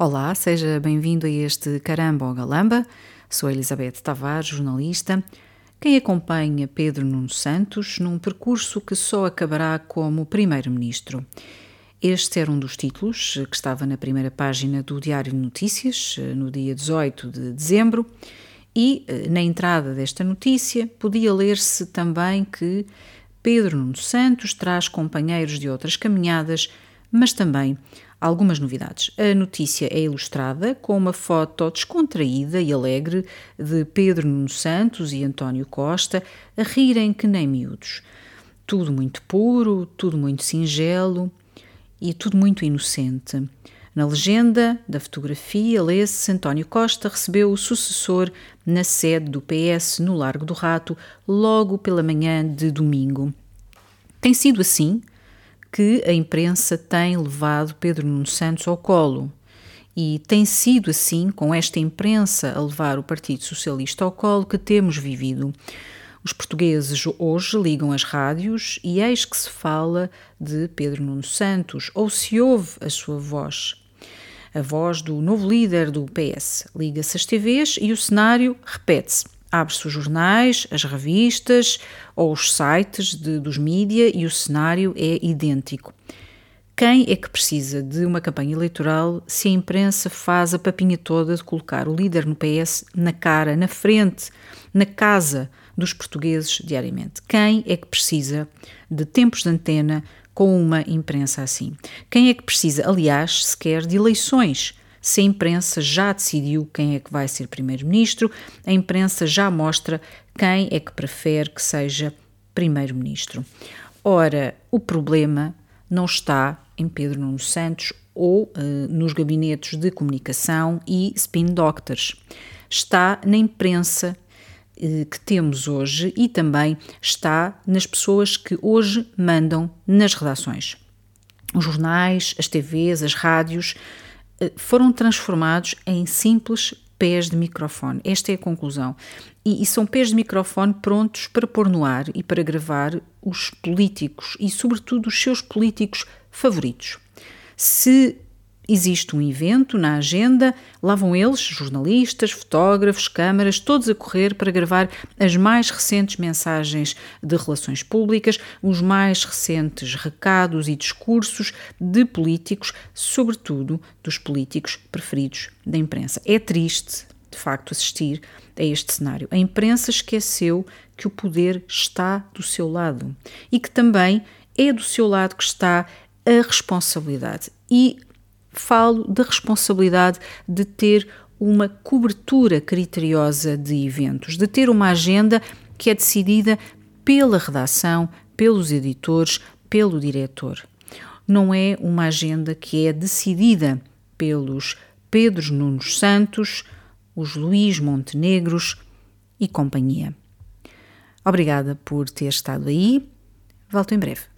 Olá, seja bem-vindo a este Caramba ou Galamba. Sou Elizabeth Tavares, jornalista. Quem acompanha Pedro Nuno Santos num percurso que só acabará como Primeiro-Ministro. Este era um dos títulos que estava na primeira página do Diário de Notícias, no dia 18 de dezembro, e na entrada desta notícia podia ler-se também que Pedro Nuno Santos traz companheiros de outras caminhadas, mas também algumas novidades. A notícia é ilustrada com uma foto descontraída e alegre de Pedro Nuno Santos e António Costa a rirem que nem miúdos. Tudo muito puro, tudo muito singelo e tudo muito inocente. Na legenda da fotografia lê-se António Costa recebeu o sucessor na sede do PS no Largo do Rato logo pela manhã de domingo. Tem sido assim que a imprensa tem levado Pedro Nuno Santos ao colo. E tem sido assim, com esta imprensa a levar o Partido Socialista ao colo, que temos vivido. Os portugueses hoje ligam as rádios e eis que se fala de Pedro Nuno Santos, ou se ouve a sua voz. A voz do novo líder do PS. Liga-se às TVs e o cenário repete-se. Abre-se os jornais, as revistas ou os sites de, dos mídia e o cenário é idêntico. Quem é que precisa de uma campanha eleitoral se a imprensa faz a papinha toda de colocar o líder no PS na cara, na frente, na casa dos portugueses diariamente? Quem é que precisa de tempos de antena com uma imprensa assim? Quem é que precisa, aliás, sequer de eleições? Se a imprensa já decidiu quem é que vai ser primeiro-ministro, a imprensa já mostra quem é que prefere que seja primeiro-ministro. Ora, o problema não está em Pedro Nuno Santos ou uh, nos gabinetes de comunicação e spin doctors. Está na imprensa uh, que temos hoje e também está nas pessoas que hoje mandam nas redações. Os jornais, as TVs, as rádios foram transformados em simples pés de microfone. Esta é a conclusão. E, e, são pés de microfone prontos para pôr no ar e para gravar os políticos e, sobretudo, os seus políticos favoritos. Se Existe um evento na agenda, lá vão eles, jornalistas, fotógrafos, câmaras, todos a correr para gravar as mais recentes mensagens de relações públicas, os mais recentes recados e discursos de políticos, sobretudo dos políticos preferidos da imprensa. É triste, de facto, assistir a este cenário. A imprensa esqueceu que o poder está do seu lado e que também é do seu lado que está a responsabilidade. E falo da responsabilidade de ter uma cobertura criteriosa de eventos, de ter uma agenda que é decidida pela redação, pelos editores, pelo diretor. Não é uma agenda que é decidida pelos Pedros Nunos Santos, os Luís Montenegros e companhia. Obrigada por ter estado aí. Volto em breve.